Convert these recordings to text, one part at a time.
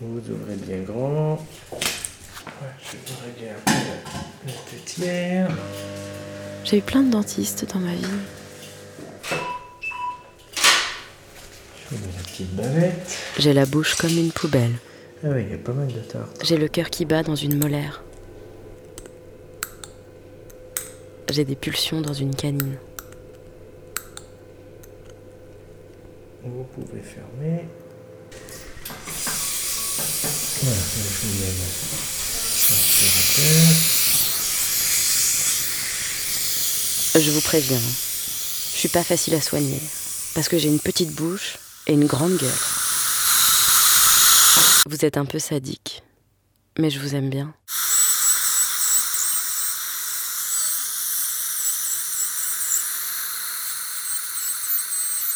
Vous ouvrez bien grand. Je un peu la, têtière. J'ai eu plein de dentistes dans ma vie. Je mets la petite bavette. J'ai la bouche comme une poubelle. Ah oui, il y a pas mal de tartes. J'ai le cœur qui bat dans une molaire. J'ai des pulsions dans une canine. Vous pouvez fermer. Voilà, je vous préviens, je suis pas facile à soigner. Parce que j'ai une petite bouche et une grande gueule. Vous êtes un peu sadique. Mais je vous aime bien.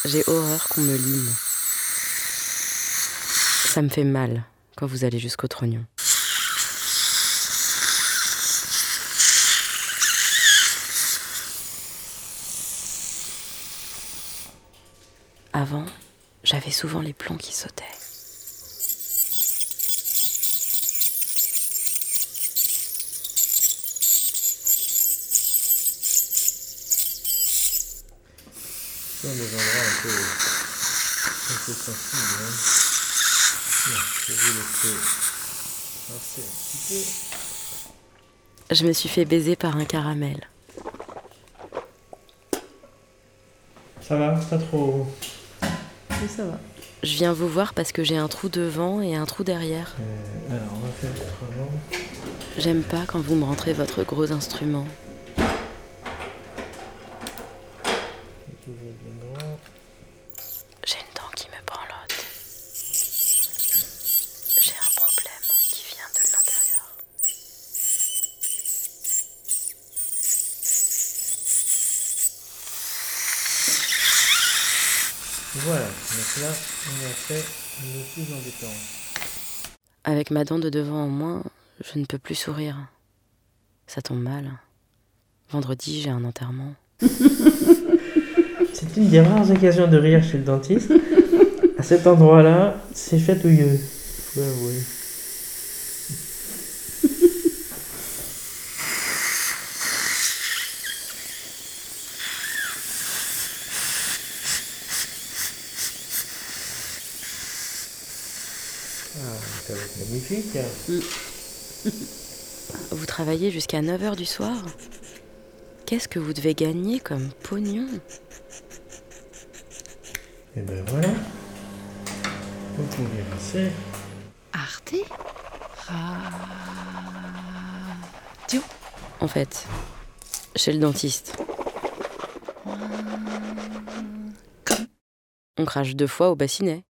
J'ai horreur qu'on me lime. Ça me fait mal vous allez jusqu'au trognon. Avant, j'avais souvent les plombs qui sautaient. Un peu, un peu. Je vais vous laisser passer un petit peu. Je me suis fait baiser par un caramel. Ça va, pas trop. Oui, ça va. Je viens vous voir parce que j'ai un trou devant et un trou derrière. Euh, alors, on va faire autrement. J'aime pas quand vous me rentrez votre gros instrument. Voilà, donc là, on a fait le plus embêtant. Avec ma dent de devant en moins, je ne peux plus sourire. Ça tombe mal. Vendredi, j'ai un enterrement. C'est une des rares occasions de rire chez le dentiste. À cet endroit-là, c'est chatouilleux. Faut avouer. Ah, ça va être magnifique. Vous travaillez jusqu'à 9h du soir Qu'est-ce que vous devez gagner comme pognon? Et ben voilà. Vous pouvez passer. Arte? Radio. En fait, chez le dentiste. On crache deux fois au bassinet.